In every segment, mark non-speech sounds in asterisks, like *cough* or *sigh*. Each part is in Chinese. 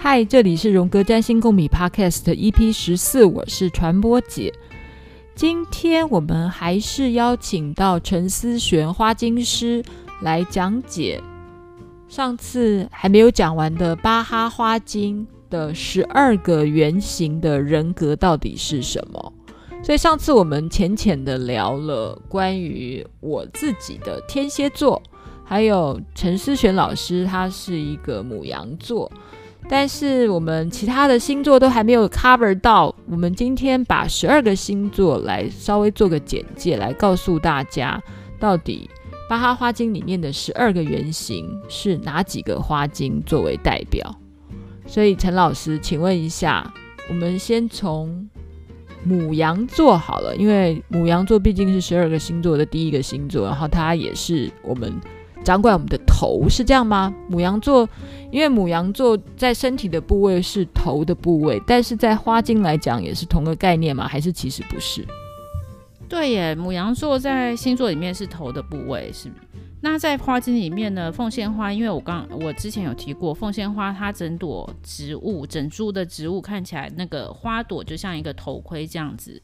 嗨，这里是荣格占星共笔 Podcast EP 十四，我是传播姐。今天我们还是邀请到陈思璇花精师来讲解上次还没有讲完的巴哈花精的十二个原型的人格到底是什么。所以上次我们浅浅的聊了关于我自己的天蝎座。还有陈思璇老师，他是一个母羊座，但是我们其他的星座都还没有 cover 到。我们今天把十二个星座来稍微做个简介，来告诉大家到底巴哈花精里面的十二个原型是哪几个花精作为代表。所以陈老师，请问一下，我们先从牡羊座好了，因为牡羊座毕竟是十二个星座的第一个星座，然后它也是我们。掌管我们的头是这样吗？母羊座，因为母羊座在身体的部位是头的部位，但是在花精来讲也是同个概念吗？还是其实不是？对耶，母羊座在星座里面是头的部位，是。那在花精里面呢？凤仙花，因为我刚我之前有提过，凤仙花它整朵植物，整株的植物看起来那个花朵就像一个头盔这样子，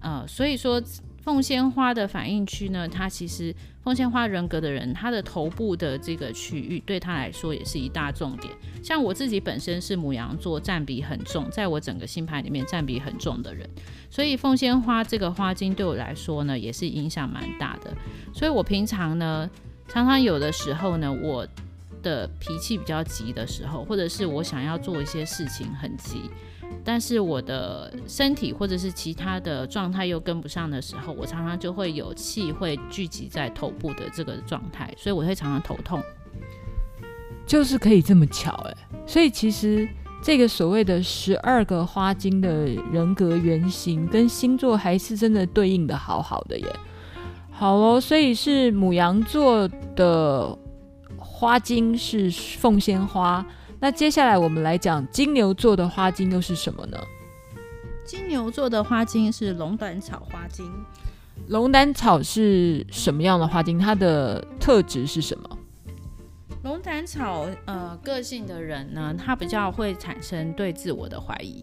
呃，所以说。凤仙花的反应区呢，它其实凤仙花人格的人，他的头部的这个区域对他来说也是一大重点。像我自己本身是母羊座，占比很重，在我整个星盘里面占比很重的人，所以凤仙花这个花精对我来说呢，也是影响蛮大的。所以我平常呢，常常有的时候呢，我的脾气比较急的时候，或者是我想要做一些事情很急。但是我的身体或者是其他的状态又跟不上的时候，我常常就会有气会聚集在头部的这个状态，所以我会常常头痛。就是可以这么巧哎，所以其实这个所谓的十二个花精的人格原型跟星座还是真的对应的好好的耶。好喽，所以是母羊座的花精是凤仙花。那接下来我们来讲金牛座的花精又是什么呢？金牛座的花精是龙胆草花精。龙胆草是什么样的花精？它的特质是什么？龙胆草，呃，个性的人呢，他比较会产生对自我的怀疑。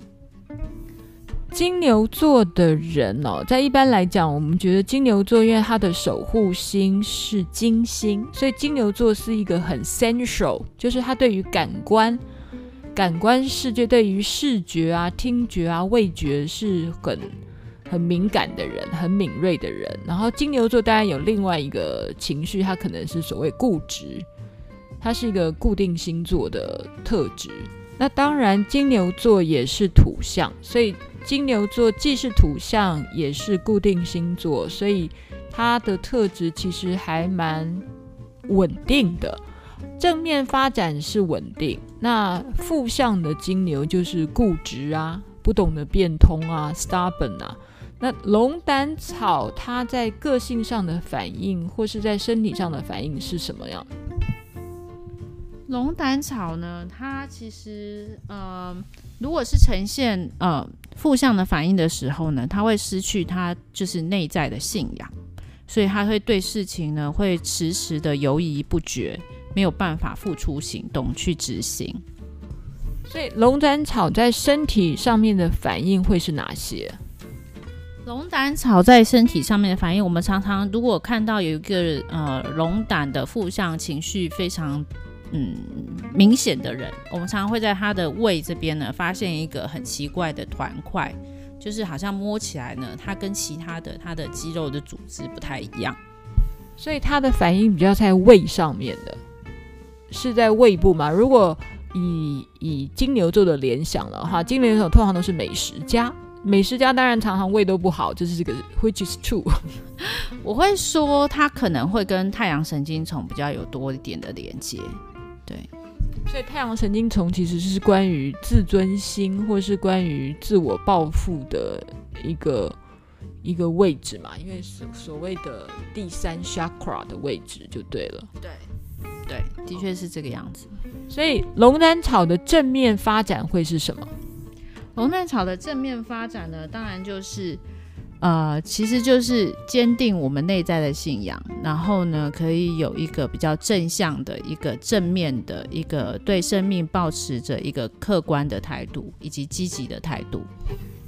金牛座的人哦，在一般来讲，我们觉得金牛座因为他的守护星是金星，所以金牛座是一个很 sensual，就是他对于感官、感官世界，对于视觉啊、听觉啊、味觉是很很敏感的人，很敏锐的人。然后金牛座当然有另外一个情绪，他可能是所谓固执，他是一个固定星座的特质。那当然，金牛座也是土象，所以。金牛座既是土象，也是固定星座，所以它的特质其实还蛮稳定的。正面发展是稳定，那负向的金牛就是固执啊，不懂得变通啊，stubborn 啊。那龙胆草它在个性上的反应，或是在身体上的反应是什么样？龙胆草呢，它其实呃，如果是呈现呃负向的反应的时候呢，它会失去它就是内在的信仰，所以它会对事情呢会迟迟的犹豫不决，没有办法付出行动去执行。所以龙胆草在身体上面的反应会是哪些？龙胆草在身体上面的反应，我们常常如果看到有一个呃龙胆的负向情绪非常。嗯，明显的人，我们常常会在他的胃这边呢，发现一个很奇怪的团块，就是好像摸起来呢，它跟其他的它的肌肉的组织不太一样，所以它的反应比较在胃上面的，是在胃部嘛？如果以以金牛座的联想的话，金牛座通常都是美食家，美食家当然常常胃都不好，这是这个 which is true。我会说，它可能会跟太阳神经丛比较有多一点的连接。对，所以太阳神经丛其实是关于自尊心，或是关于自我报复的一个一个位置嘛，因为所所谓的第三 chakra 的位置就对了。对，对，的确是这个样子。所以龙胆草的正面发展会是什么？龙胆草的正面发展呢，当然就是呃，其实就是坚定我们内在的信仰，然后呢，可以有一个比较正向的一个正面的一个对生命抱持着一个客观的态度，以及积极的态度。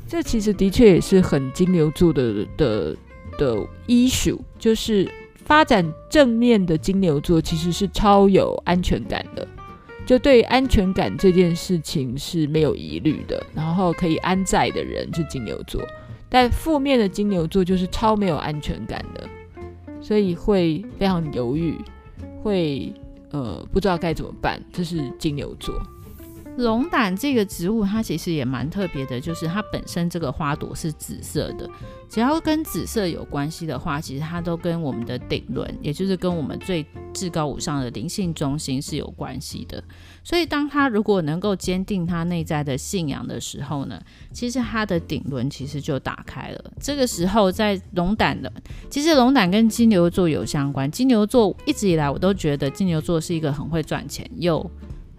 这其实的确也是很金牛座的的的 issue，就是发展正面的金牛座其实是超有安全感的，就对安全感这件事情是没有疑虑的，然后可以安在的人是金牛座。但负面的金牛座就是超没有安全感的，所以会非常犹豫，会呃不知道该怎么办。这是金牛座。龙胆这个植物，它其实也蛮特别的，就是它本身这个花朵是紫色的。只要跟紫色有关系的话，其实它都跟我们的顶轮，也就是跟我们最至高无上的灵性中心是有关系的。所以，当它如果能够坚定它内在的信仰的时候呢，其实它的顶轮其实就打开了。这个时候，在龙胆的，其实龙胆跟金牛座有相关。金牛座一直以来我都觉得金牛座是一个很会赚钱又。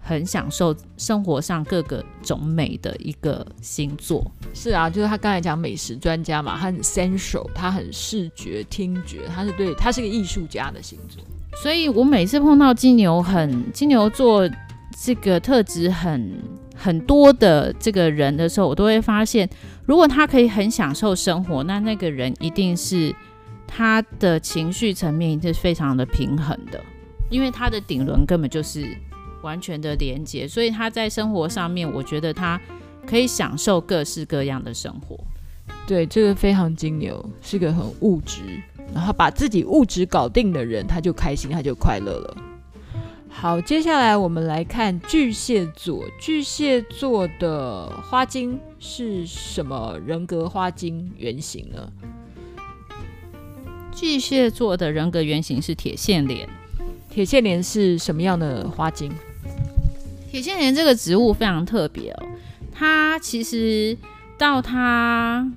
很享受生活上各个种美的一个星座，是啊，就是他刚才讲美食专家嘛，他很 sensual，他很视觉听觉，他是对，他是个艺术家的星座。所以我每次碰到金牛很金牛座这个特质很很多的这个人的时候，我都会发现，如果他可以很享受生活，那那个人一定是他的情绪层面是非常的平衡的，因为他的顶轮根本就是。完全的连接，所以他在生活上面，我觉得他可以享受各式各样的生活。对，这个非常金牛，是个很物质，然后把自己物质搞定的人，他就开心，他就快乐了。好，接下来我们来看巨蟹座。巨蟹座的花精是什么人格花精原型呢？巨蟹座的人格原型是铁线莲。铁线莲是什么样的花精？铁线莲这个植物非常特别哦，它其实到它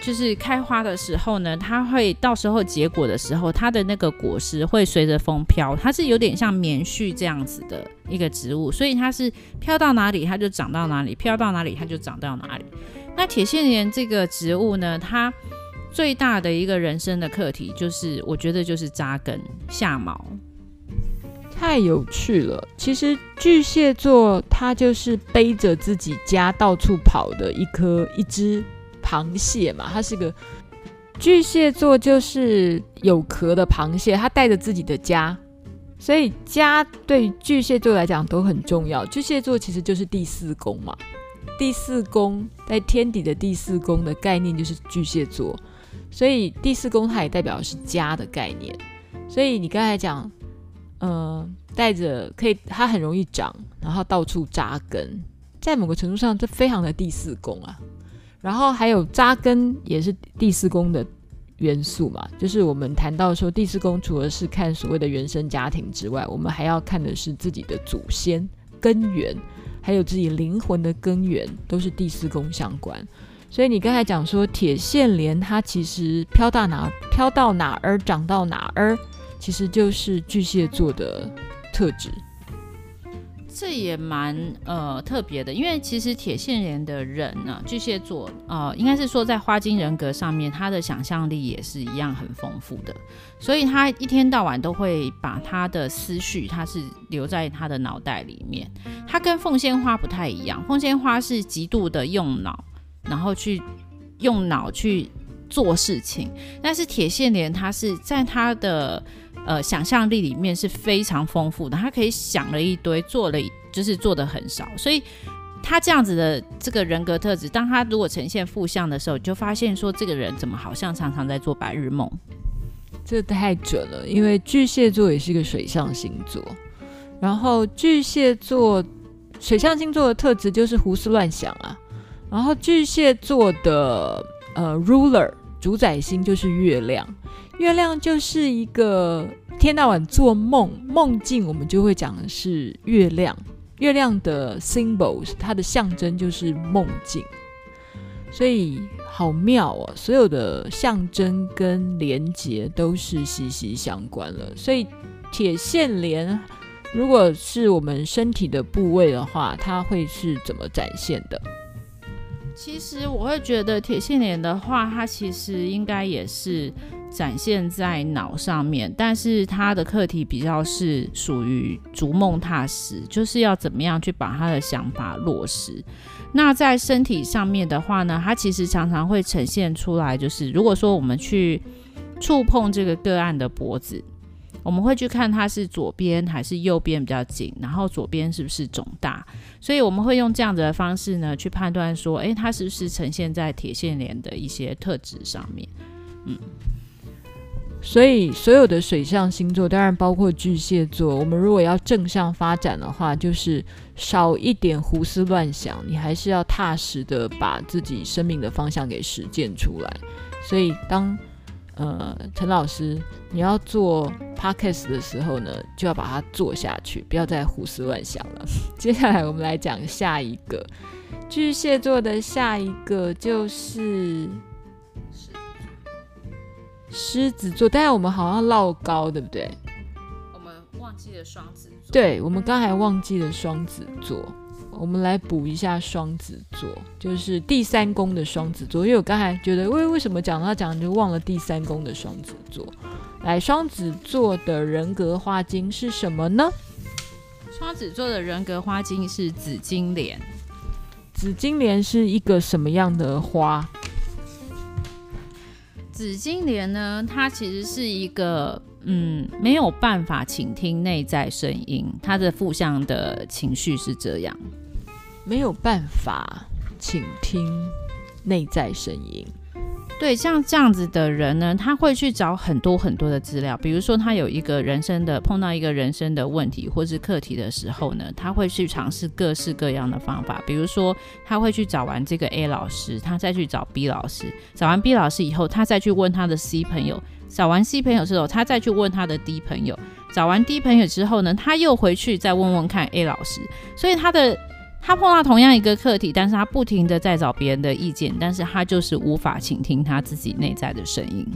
就是开花的时候呢，它会到时候结果的时候，它的那个果实会随着风飘，它是有点像棉絮这样子的一个植物，所以它是飘到哪里它就长到哪里，飘到哪里它就长到哪里。那铁线莲这个植物呢，它最大的一个人生的课题就是，我觉得就是扎根下锚。太有趣了！其实巨蟹座它就是背着自己家到处跑的一颗一只螃蟹嘛，它是个巨蟹座，就是有壳的螃蟹，它带着自己的家，所以家对巨蟹座来讲都很重要。巨蟹座其实就是第四宫嘛，第四宫在天底的第四宫的概念就是巨蟹座，所以第四宫它也代表是家的概念。所以你刚才讲。嗯，带着可以，它很容易长，然后到处扎根，在某个程度上，这非常的第四宫啊。然后还有扎根，也是第四宫的元素嘛。就是我们谈到说，第四宫除了是看所谓的原生家庭之外，我们还要看的是自己的祖先根源，还有自己灵魂的根源，都是第四宫相关。所以你刚才讲说，铁线莲它其实飘到哪，飘到哪儿长到哪儿。其实就是巨蟹座的特质，这也蛮呃特别的，因为其实铁线莲的人呢，巨蟹座呃，应该是说在花精人格上面，他的想象力也是一样很丰富的，所以他一天到晚都会把他的思绪，他是留在他的脑袋里面。他跟凤仙花不太一样，凤仙花是极度的用脑，然后去用脑去做事情，但是铁线莲它是在他的。呃，想象力里面是非常丰富的，他可以想了一堆，做了就是做的很少，所以他这样子的这个人格特质，当他如果呈现负向的时候，就发现说这个人怎么好像常常在做白日梦，这太准了，因为巨蟹座也是一个水象星座，然后巨蟹座水象星座的特质就是胡思乱想啊，然后巨蟹座的呃 ruler 主宰星就是月亮。月亮就是一个天到晚做梦，梦境我们就会讲的是月亮。月亮的 symbols，它的象征就是梦境，所以好妙哦。所有的象征跟连结都是息息相关了。所以铁线莲，如果是我们身体的部位的话，它会是怎么展现的？其实我会觉得铁线莲的话，它其实应该也是展现在脑上面，但是它的课题比较是属于逐梦踏实，就是要怎么样去把他的想法落实。那在身体上面的话呢，它其实常常会呈现出来，就是如果说我们去触碰这个个案的脖子。我们会去看它是左边还是右边比较紧，然后左边是不是肿大，所以我们会用这样子的方式呢去判断说，诶，它是不是呈现在铁线莲的一些特质上面。嗯，所以所有的水象星座，当然包括巨蟹座，我们如果要正向发展的话，就是少一点胡思乱想，你还是要踏实的把自己生命的方向给实践出来。所以当呃，陈老师，你要做 podcast 的时候呢，就要把它做下去，不要再胡思乱想了。*laughs* 接下来我们来讲下一个巨蟹座的下一个就是狮子座，但是我们好像落高，对不对？我们忘记了双子座。对，我们刚才忘记了双子座。我们来补一下双子座，就是第三宫的双子座。因为我刚才觉得，为为什么讲到讲就忘了第三宫的双子座？来，双子座的人格花精是什么呢？双子座的人格花精是紫金莲。紫金莲是一个什么样的花？紫金莲呢，它其实是一个。嗯，没有办法倾听内在声音，它的负向的情绪是这样，没有办法倾听内在声音。对，像这样子的人呢，他会去找很多很多的资料，比如说他有一个人生的碰到一个人生的问题或是课题的时候呢，他会去尝试各式各样的方法，比如说他会去找完这个 A 老师，他再去找 B 老师，找完 B 老师以后，他再去问他的 C 朋友。找完 C 朋友之后，他再去问他的 D 朋友。找完 D 朋友之后呢，他又回去再问问看 A 老师。所以他的他碰到同样一个课题，但是他不停的在找别人的意见，但是他就是无法倾听他自己内在的声音。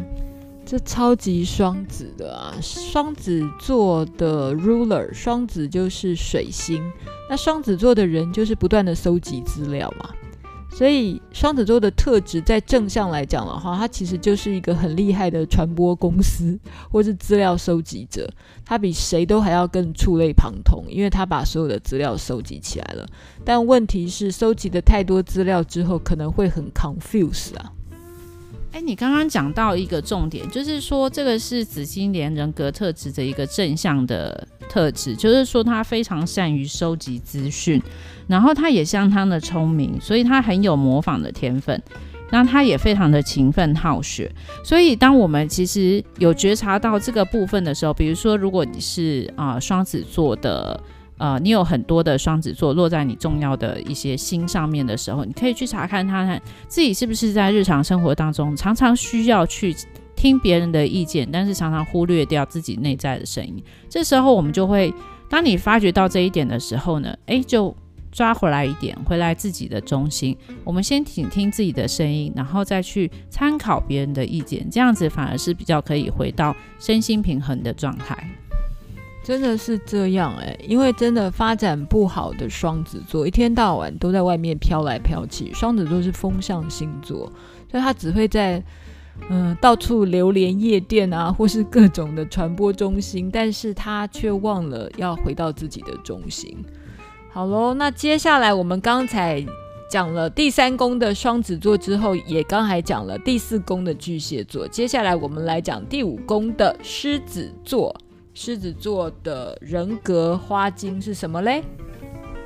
这超级双子的啊！双子座的 ruler，双子就是水星。那双子座的人就是不断的搜集资料嘛。所以双子座的特质，在正向来讲的话，它其实就是一个很厉害的传播公司，或是资料收集者。它比谁都还要更触类旁通，因为它把所有的资料收集起来了。但问题是，收集的太多资料之后，可能会很 confuse 啊。哎，你刚刚讲到一个重点，就是说这个是紫金莲人格特质的一个正向的特质，就是说他非常善于收集资讯。然后他也相当的聪明，所以他很有模仿的天分。那他也非常的勤奋好学。所以当我们其实有觉察到这个部分的时候，比如说如果你是啊、双子座的，呃，你有很多的双子座落在你重要的一些心上面的时候，你可以去查看他看自己是不是在日常生活当中常常需要去听别人的意见，但是常常忽略掉自己内在的声音。这时候我们就会，当你发觉到这一点的时候呢，诶，就。抓回来一点，回来自己的中心。我们先倾听自己的声音，然后再去参考别人的意见，这样子反而是比较可以回到身心平衡的状态。真的是这样哎、因为真的发展不好的双子座，一天到晚都在外面飘来飘去。双子座是风象星座，所以他只会在嗯到处流连夜店啊，*laughs* 或是各种的传播中心，但是他却忘了要回到自己的中心。好喽，那接下来我们刚才讲了第三宫的双子座之后，也刚才讲了第四宫的巨蟹座。接下来我们来讲第五宫的狮子座。狮子座的人格花精是什么嘞？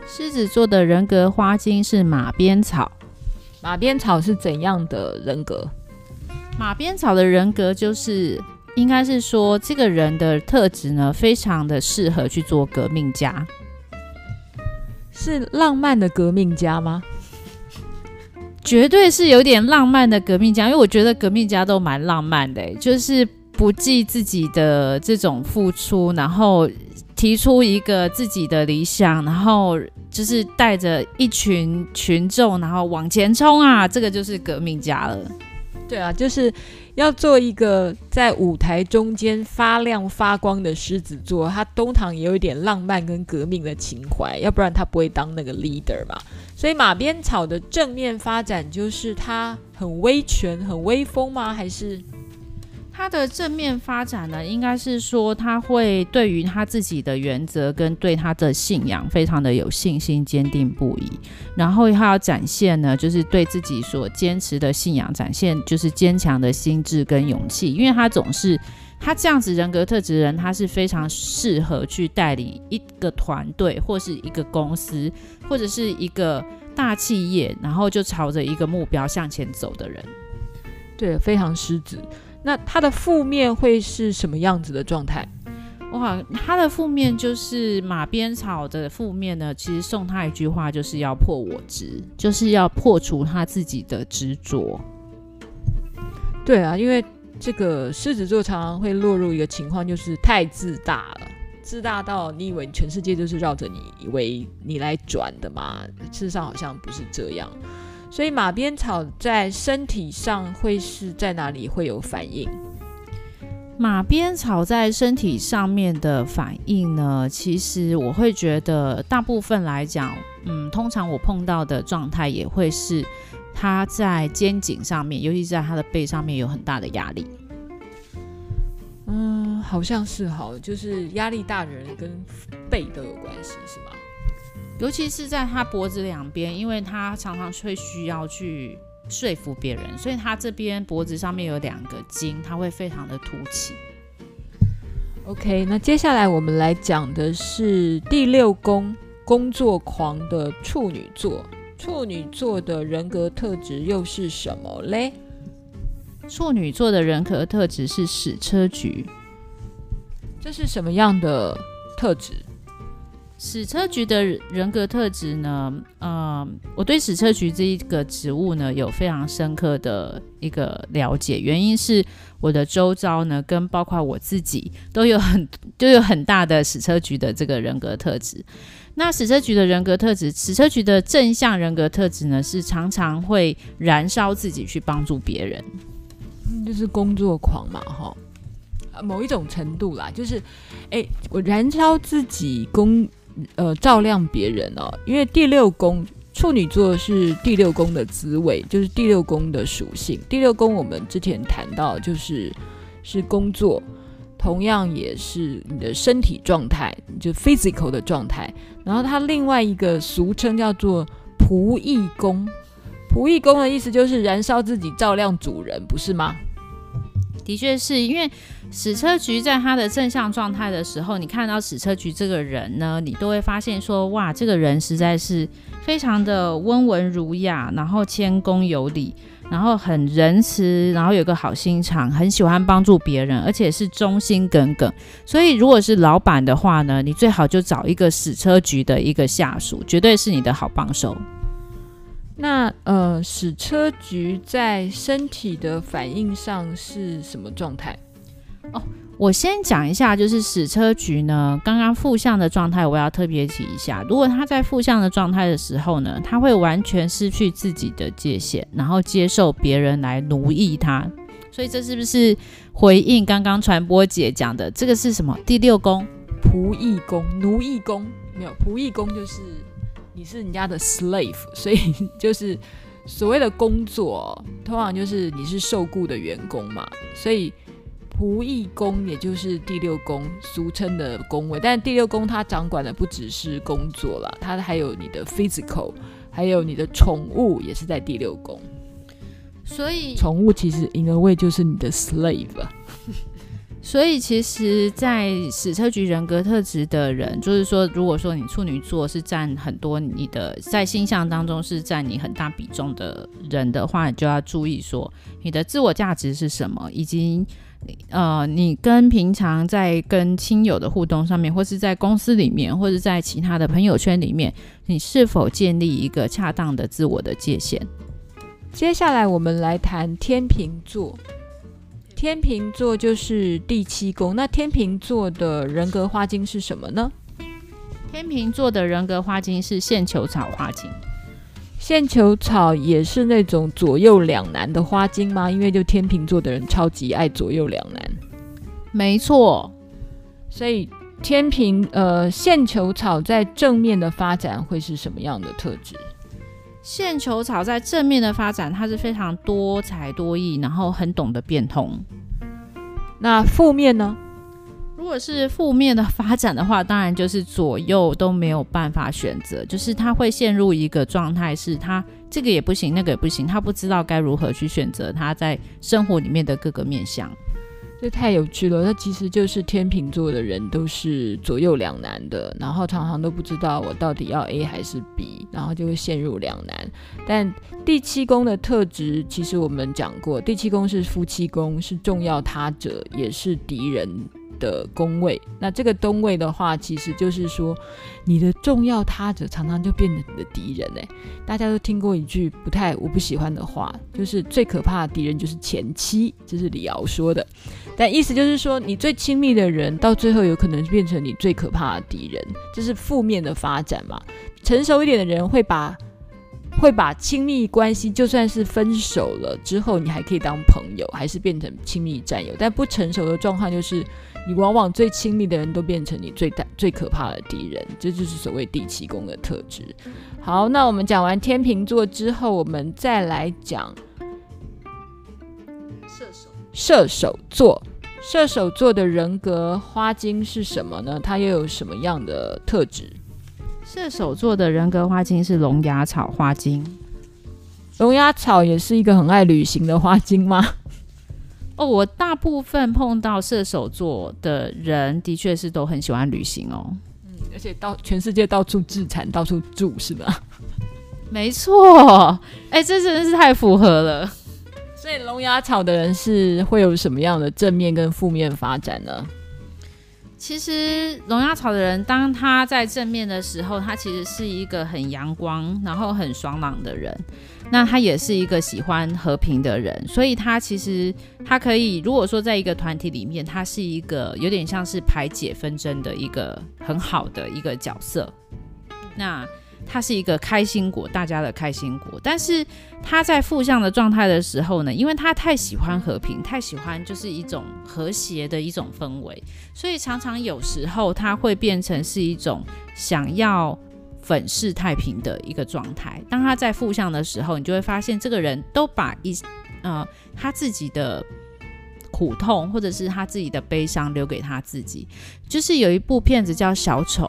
狮子座的人格花精是马鞭草。马鞭草是怎样的人格？马鞭草的人格就是，应该是说这个人的特质呢，非常的适合去做革命家。是浪漫的革命家吗？绝对是有点浪漫的革命家，因为我觉得革命家都蛮浪漫的，就是不计自己的这种付出，然后提出一个自己的理想，然后就是带着一群群众，然后往前冲啊，这个就是革命家了。对啊，就是要做一个在舞台中间发亮发光的狮子座，他通常也有一点浪漫跟革命的情怀，要不然他不会当那个 leader 嘛。所以马鞭草的正面发展就是他很威权、很威风吗？还是？他的正面发展呢，应该是说他会对于他自己的原则跟对他的信仰非常的有信心，坚定不移。然后他要展现呢，就是对自己所坚持的信仰展现就是坚强的心智跟勇气。因为他总是他这样子人格特质的人，他是非常适合去带领一个团队或是一个公司或者是一个大企业，然后就朝着一个目标向前走的人。对，非常狮子。那他的负面会是什么样子的状态？哇，他的负面就是马鞭草的负面呢。其实送他一句话，就是要破我执，就是要破除他自己的执着。对啊，因为这个狮子座常常会落入一个情况，就是太自大了，自大到你以为全世界就是绕着你，以为你来转的嘛？事实上好像不是这样。所以马鞭草在身体上会是在哪里会有反应？马鞭草在身体上面的反应呢？其实我会觉得，大部分来讲，嗯，通常我碰到的状态也会是他在肩颈上面，尤其是在他的背上面有很大的压力。嗯，好像是好，就是压力大的人跟背都有关系，是吗？尤其是在他脖子两边，因为他常常会需要去说服别人，所以他这边脖子上面有两个筋，他会非常的凸起。OK，那接下来我们来讲的是第六宫工作狂的处女座，处女座的人格特质又是什么嘞？处女座的人格特质是矢车局，这是什么样的特质？矢车菊的人格特质呢？呃，我对矢车菊这一个植物呢，有非常深刻的一个了解。原因是我的周遭呢，跟包括我自己都有很 *laughs* 都有很大的矢车菊的这个人格特质。那矢车菊的人格特质，矢车菊的正向人格特质呢，是常常会燃烧自己去帮助别人，嗯，就是工作狂嘛，哈，某一种程度啦，就是，哎，我燃烧自己工。呃，照亮别人哦，因为第六宫处女座是第六宫的滋味，就是第六宫的属性。第六宫我们之前谈到，就是是工作，同样也是你的身体状态，就 physical 的状态。然后它另外一个俗称叫做仆役宫，仆役宫的意思就是燃烧自己照亮主人，不是吗？的确是因为矢车菊在他的正向状态的时候，你看到矢车菊这个人呢，你都会发现说，哇，这个人实在是非常的温文儒雅，然后谦恭有礼，然后很仁慈，然后有个好心肠，很喜欢帮助别人，而且是忠心耿耿。所以，如果是老板的话呢，你最好就找一个矢车菊的一个下属，绝对是你的好帮手。那呃，矢车菊在身体的反应上是什么状态？哦，我先讲一下，就是矢车菊呢，刚刚负向的状态，我要特别提一下。如果他在负向的状态的时候呢，他会完全失去自己的界限，然后接受别人来奴役他。所以这是不是回应刚刚传播姐讲的？这个是什么？第六宫仆役宫、奴役宫？没有，仆役宫就是。你是人家的 slave，所以 *laughs* 就是所谓的工作，通常就是你是受雇的员工嘛。所以仆役宫也就是第六宫俗称的宫位，但第六宫它掌管的不只是工作了，它还有你的 physical，还有你的宠物也是在第六宫。所以宠物其实 in a way 就是你的 slave。所以，其实，在矢车局人格特质的人，就是说，如果说你处女座是占很多你的在星象当中是占你很大比重的人的话，你就要注意说，你的自我价值是什么，以及呃，你跟平常在跟亲友的互动上面，或是在公司里面，或者在其他的朋友圈里面，你是否建立一个恰当的自我的界限？接下来，我们来谈天秤座。天秤座就是第七宫，那天秤座的人格花精是什么呢？天秤座的人格花精是线球草花精。线球草也是那种左右两难的花精吗？因为就天秤座的人超级爱左右两难。没错，所以天秤呃线球草在正面的发展会是什么样的特质？线球草在正面的发展，它是非常多才多艺，然后很懂得变通。那负面呢？如果是负面的发展的话，当然就是左右都没有办法选择，就是他会陷入一个状态，是他这个也不行，那个也不行，他不知道该如何去选择他在生活里面的各个面向。这太有趣了，那其实就是天秤座的人都是左右两难的，然后常常都不知道我到底要 A 还是 B，然后就会陷入两难。但第七宫的特质，其实我们讲过，第七宫是夫妻宫，是重要他者，也是敌人。的宫位，那这个东位的话，其实就是说，你的重要他者常常就变成你的敌人哎。大家都听过一句不太我不喜欢的话，就是最可怕的敌人就是前妻，这是李敖说的。但意思就是说，你最亲密的人，到最后有可能变成你最可怕的敌人，这是负面的发展嘛。成熟一点的人会把 *laughs* 会把亲密关系，就算是分手了之后，你还可以当朋友，还是变成亲密战友。但不成熟的状况就是。你往往最亲密的人都变成你最大最可怕的敌人，这就是所谓第七宫的特质。好，那我们讲完天秤座之后，我们再来讲射手射手座。射手座的人格花精是什么呢？它又有什么样的特质？射手座的人格花精是龙牙草花精。龙牙草也是一个很爱旅行的花精吗？哦，我大部分碰到射手座的人，的确是都很喜欢旅行哦。嗯，而且到全世界到处自产，到处住，是吧？没错，哎，这真的是太符合了。所以龙牙草的人是会有什么样的正面跟负面发展呢？其实龙牙草的人，当他在正面的时候，他其实是一个很阳光，然后很爽朗的人。那他也是一个喜欢和平的人，所以他其实他可以，如果说在一个团体里面，他是一个有点像是排解纷争的一个很好的一个角色。那他是一个开心果，大家的开心果。但是他在负向的状态的时候呢，因为他太喜欢和平，太喜欢就是一种和谐的一种氛围，所以常常有时候他会变成是一种想要。粉饰太平的一个状态。当他在负向的时候，你就会发现这个人都把一呃他自己的苦痛或者是他自己的悲伤留给他自己。就是有一部片子叫《小丑》，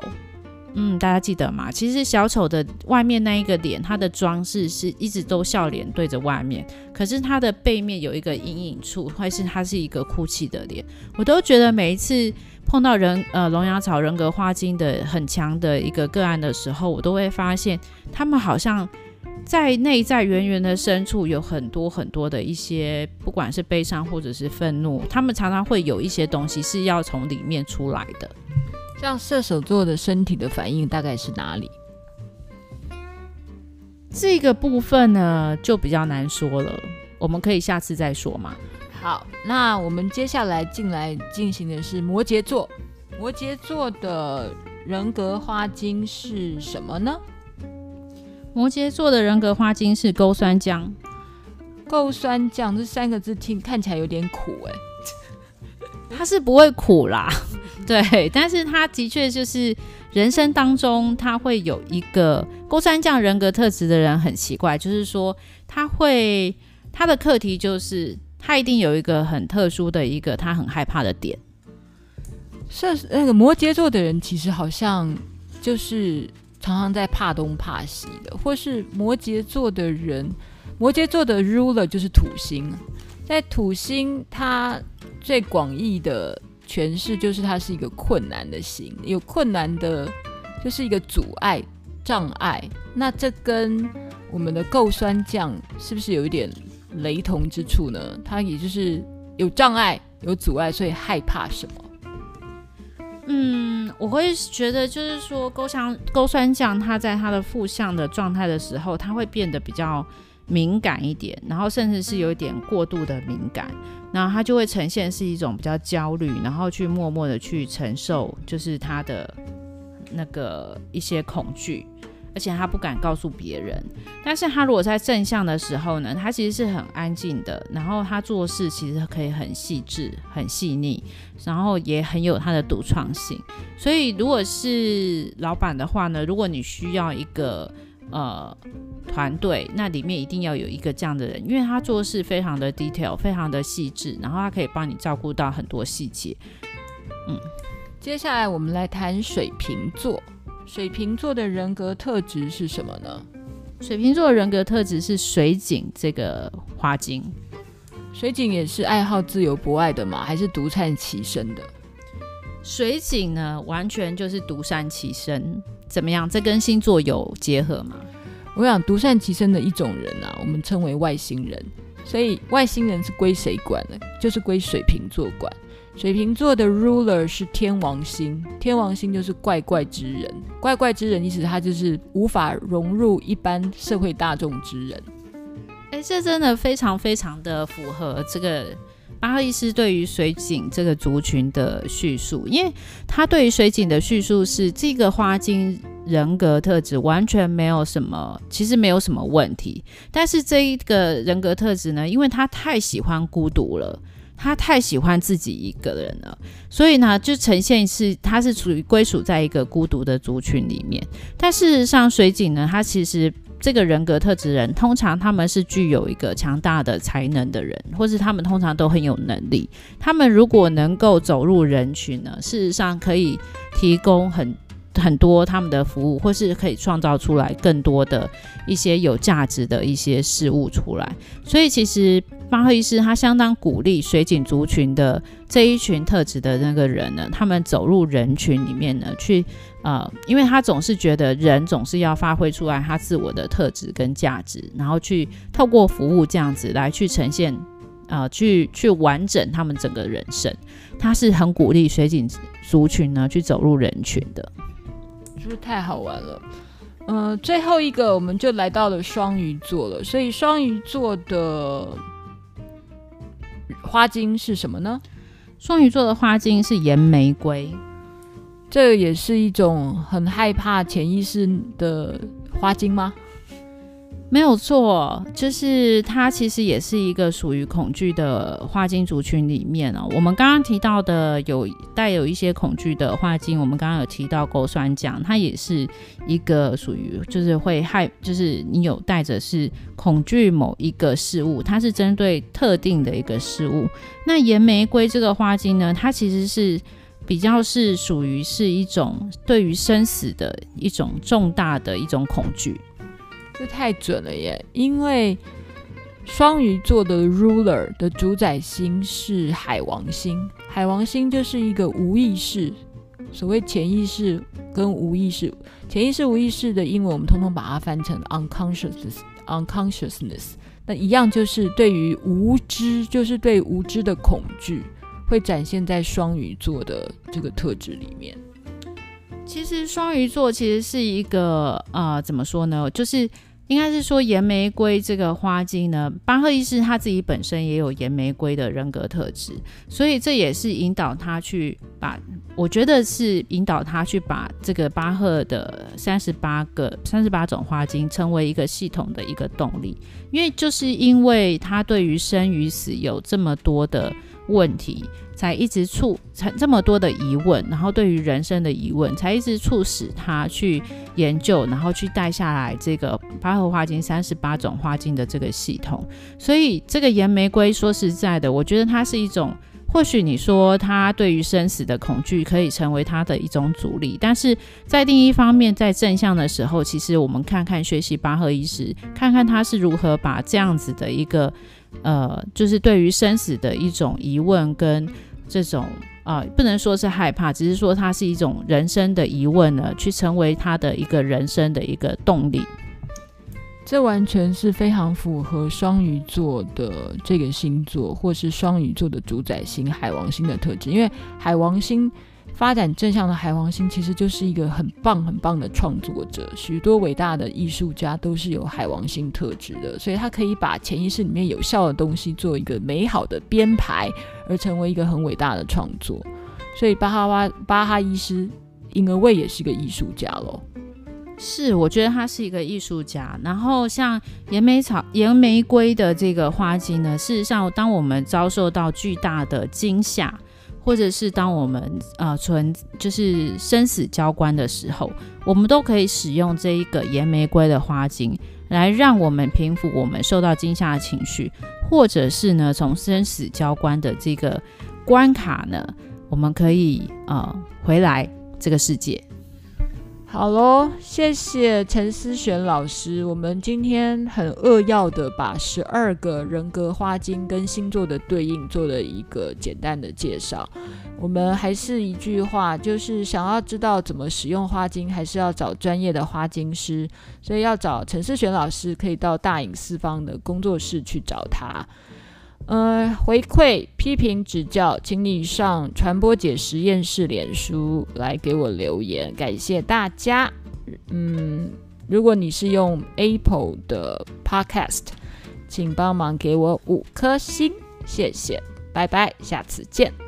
嗯，大家记得吗？其实小丑的外面那一个脸，他的装饰是一直都笑脸对着外面，可是他的背面有一个阴影处，或是他是一个哭泣的脸。我都觉得每一次。碰到人呃龙牙草人格花精的很强的一个个案的时候，我都会发现他们好像在内在圆圆的深处有很多很多的一些，不管是悲伤或者是愤怒，他们常常会有一些东西是要从里面出来的。像射手座的身体的反应大概是哪里？这个部分呢就比较难说了，我们可以下次再说嘛。好，那我们接下来进来进行的是摩羯座。摩羯座的人格花精是什么呢？摩羯座的人格花精是勾酸浆。勾酸浆这三个字听看起来有点苦哎，*laughs* 它是不会苦啦，*laughs* 对，但是它的确就是人生当中他会有一个勾酸浆人格特质的人很奇怪，就是说他会他的课题就是。他一定有一个很特殊的一个他很害怕的点。射那个摩羯座的人其实好像就是常常在怕东怕西的，或是摩羯座的人，摩羯座的 ruler 就是土星，在土星它最广义的诠释就是它是一个困难的星，有困难的，就是一个阻碍障碍。那这跟我们的勾酸酱是不是有一点？雷同之处呢？他也就是有障碍、有阻碍，所以害怕什么？嗯，我会觉得就是说，勾香勾酸酱，它在它的负向的状态的时候，它会变得比较敏感一点，然后甚至是有一点过度的敏感，然后它就会呈现是一种比较焦虑，然后去默默的去承受，就是他的那个一些恐惧。而且他不敢告诉别人。但是他如果在正向的时候呢，他其实是很安静的，然后他做事其实可以很细致、很细腻，然后也很有他的独创性。所以如果是老板的话呢，如果你需要一个呃团队，那里面一定要有一个这样的人，因为他做事非常的 detail，非常的细致，然后他可以帮你照顾到很多细节。嗯，接下来我们来谈水瓶座。水瓶座的人格特质是什么呢？水瓶座的人格特质是水井这个花精。水井也是爱好自由博爱的吗？还是独善其身的？水井呢，完全就是独善其身。怎么样？这跟星座有结合吗？我想独善其身的一种人啊，我们称为外星人。所以外星人是归谁管呢？就是归水瓶座管。水瓶座的 ruler 是天王星，天王星就是怪怪之人。怪怪之人意思他就是无法融入一般社会大众之人。哎，这真的非常非常的符合这个巴赫医师对于水井这个族群的叙述，因为他对于水井的叙述是这个花精人格特质完全没有什么，其实没有什么问题。但是这一个人格特质呢，因为他太喜欢孤独了。他太喜欢自己一个人了，所以呢，就呈现是他是属于归属在一个孤独的族群里面。但事实上，水井呢，他其实这个人格特质人，通常他们是具有一个强大的才能的人，或是他们通常都很有能力。他们如果能够走入人群呢，事实上可以提供很。很多他们的服务，或是可以创造出来更多的一些有价值的一些事物出来。所以其实巴赫医师他相当鼓励水井族群的这一群特质的那个人呢，他们走入人群里面呢，去呃，因为他总是觉得人总是要发挥出来他自我的特质跟价值，然后去透过服务这样子来去呈现，呃，去去完整他们整个人生。他是很鼓励水井族群呢去走入人群的。是不是太好玩了？嗯、呃，最后一个我们就来到了双鱼座了。所以双鱼座的花精是什么呢？双鱼座的花精是岩玫瑰，这也是一种很害怕潜意识的花精吗？没有错，就是它其实也是一个属于恐惧的花精族群里面哦。我们刚刚提到的有带有一些恐惧的花精，我们刚刚有提到勾酸浆，它也是一个属于就是会害，就是你有带着是恐惧某一个事物，它是针对特定的一个事物。那岩玫瑰这个花精呢，它其实是比较是属于是一种对于生死的一种重大的一种恐惧。这太准了耶！因为双鱼座的 ruler 的主宰星是海王星，海王星就是一个无意识，所谓潜意识跟无意识，潜意识无意识的英文我们通通把它翻成 unconsciousness，unconsciousness，那一样就是对于无知，就是对无知的恐惧，会展现在双鱼座的这个特质里面。其实双鱼座其实是一个呃，怎么说呢？就是应该是说岩玫瑰这个花精呢，巴赫医师他自己本身也有岩玫瑰的人格特质，所以这也是引导他去把，我觉得是引导他去把这个巴赫的三十八个三十八种花精成为一个系统的一个动力，因为就是因为他对于生与死有这么多的问题。才一直促成这么多的疑问，然后对于人生的疑问，才一直促使他去研究，然后去带下来这个巴赫花精三十八种花精的这个系统。所以这个岩玫瑰，说实在的，我觉得它是一种，或许你说他对于生死的恐惧可以成为他的一种阻力，但是在另一方面，在正向的时候，其实我们看看学习巴赫医师，看看他是如何把这样子的一个。呃，就是对于生死的一种疑问跟这种呃，不能说是害怕，只是说它是一种人生的疑问呢，去成为他的一个人生的一个动力。这完全是非常符合双鱼座的这个星座，或是双鱼座的主宰星海王星的特质，因为海王星。发展正向的海王星其实就是一个很棒很棒的创作者，许多伟大的艺术家都是有海王星特质的，所以他可以把潜意识里面有效的东西做一个美好的编排，而成为一个很伟大的创作。所以巴哈哇巴哈医师，因而为也是个艺术家喽。是，我觉得他是一个艺术家。然后像岩玫草、岩玫瑰的这个花精呢，事实上，当我们遭受到巨大的惊吓，或者是当我们呃存就是生死交关的时候，我们都可以使用这一个岩玫瑰的花精，来让我们平复我们受到惊吓的情绪，或者是呢从生死交关的这个关卡呢，我们可以呃回来这个世界。好喽，谢谢陈思璇老师。我们今天很扼要的把十二个人格花精跟星座的对应做了一个简单的介绍。我们还是一句话，就是想要知道怎么使用花精，还是要找专业的花精师。所以要找陈思璇老师，可以到大隐四方的工作室去找他。呃，回馈、批评、指教，请你上传播姐实验室脸书来给我留言，感谢大家。嗯，如果你是用 Apple 的 Podcast，请帮忙给我五颗星，谢谢，拜拜，下次见。